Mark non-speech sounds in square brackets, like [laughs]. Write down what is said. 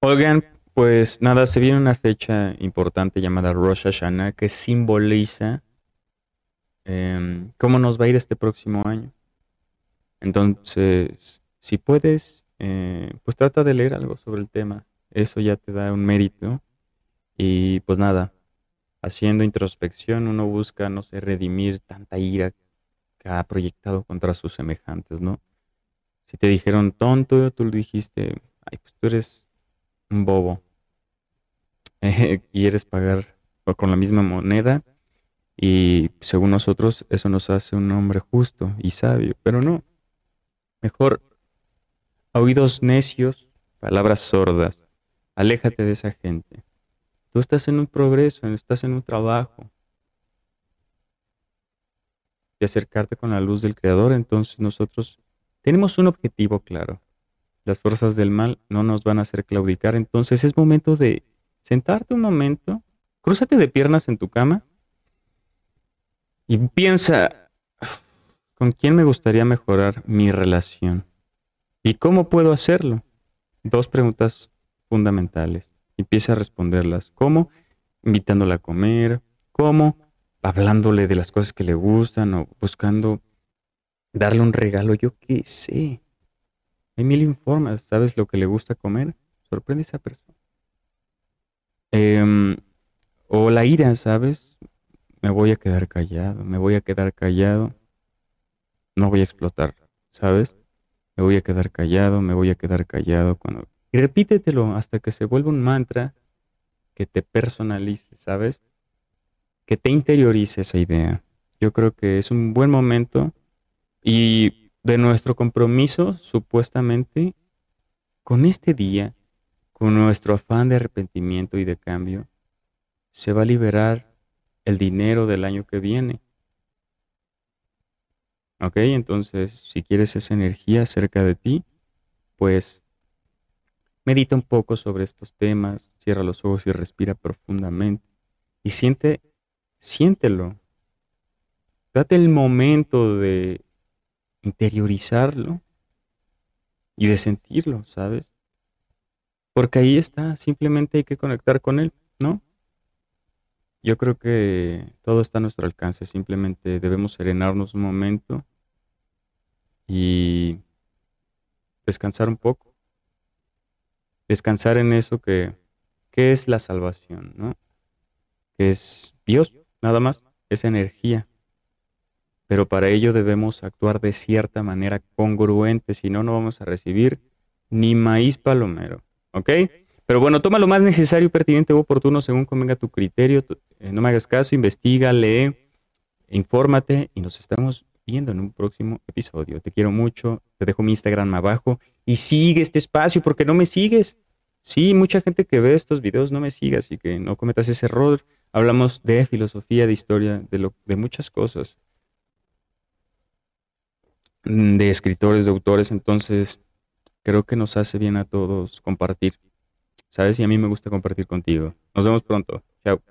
Oigan, pues nada, se viene una fecha importante llamada Rosh Hashanah que simboliza em, cómo nos va a ir este próximo año. Entonces, si puedes, eh, pues trata de leer algo sobre el tema. Eso ya te da un mérito. Y pues nada, haciendo introspección uno busca, no sé, redimir tanta ira que ha proyectado contra sus semejantes, ¿no? Si te dijeron tonto, tú le dijiste, ay, pues tú eres bobo. [laughs] Quieres pagar con la misma moneda y según nosotros eso nos hace un hombre justo y sabio, pero no. Mejor oídos necios, palabras sordas. Aléjate de esa gente. Tú estás en un progreso, estás en un trabajo. Y acercarte con la luz del Creador, entonces nosotros tenemos un objetivo claro. Las fuerzas del mal no nos van a hacer claudicar, entonces es momento de sentarte un momento, crúzate de piernas en tu cama y piensa, ¿con quién me gustaría mejorar mi relación? ¿Y cómo puedo hacerlo? Dos preguntas fundamentales. Empieza a responderlas. ¿Cómo? Invitándola a comer. ¿Cómo? Hablándole de las cosas que le gustan o buscando darle un regalo, yo qué sé. Hay mil informes. ¿Sabes lo que le gusta comer? Sorprende a esa persona. Em, o la ira, ¿sabes? Me voy a quedar callado, me voy a quedar callado. No voy a explotar, ¿sabes? Me voy a quedar callado, me voy a quedar callado. Cuando... Y repítetelo hasta que se vuelva un mantra que te personalice, ¿sabes? Que te interiorice esa idea. Yo creo que es un buen momento y de nuestro compromiso, supuestamente, con este día, con nuestro afán de arrepentimiento y de cambio, se va a liberar el dinero del año que viene. ¿Ok? Entonces, si quieres esa energía cerca de ti, pues medita un poco sobre estos temas, cierra los ojos y respira profundamente. Y siente, siéntelo. Date el momento de interiorizarlo y de sentirlo, ¿sabes? Porque ahí está, simplemente hay que conectar con Él, ¿no? Yo creo que todo está a nuestro alcance, simplemente debemos serenarnos un momento y descansar un poco. Descansar en eso que, que es la salvación, ¿no? Que es Dios, nada más, es energía. Pero para ello debemos actuar de cierta manera congruente, si no, no vamos a recibir ni maíz palomero. ¿Ok? Pero bueno, toma lo más necesario, pertinente o oportuno según convenga tu criterio. Eh, no me hagas caso, investiga, lee, infórmate y nos estamos viendo en un próximo episodio. Te quiero mucho, te dejo mi Instagram abajo y sigue este espacio porque no me sigues. Sí, mucha gente que ve estos videos no me sigue, así que no cometas ese error. Hablamos de filosofía, de historia, de, lo, de muchas cosas. De escritores, de autores, entonces creo que nos hace bien a todos compartir. ¿Sabes? Y a mí me gusta compartir contigo. Nos vemos pronto. Chao.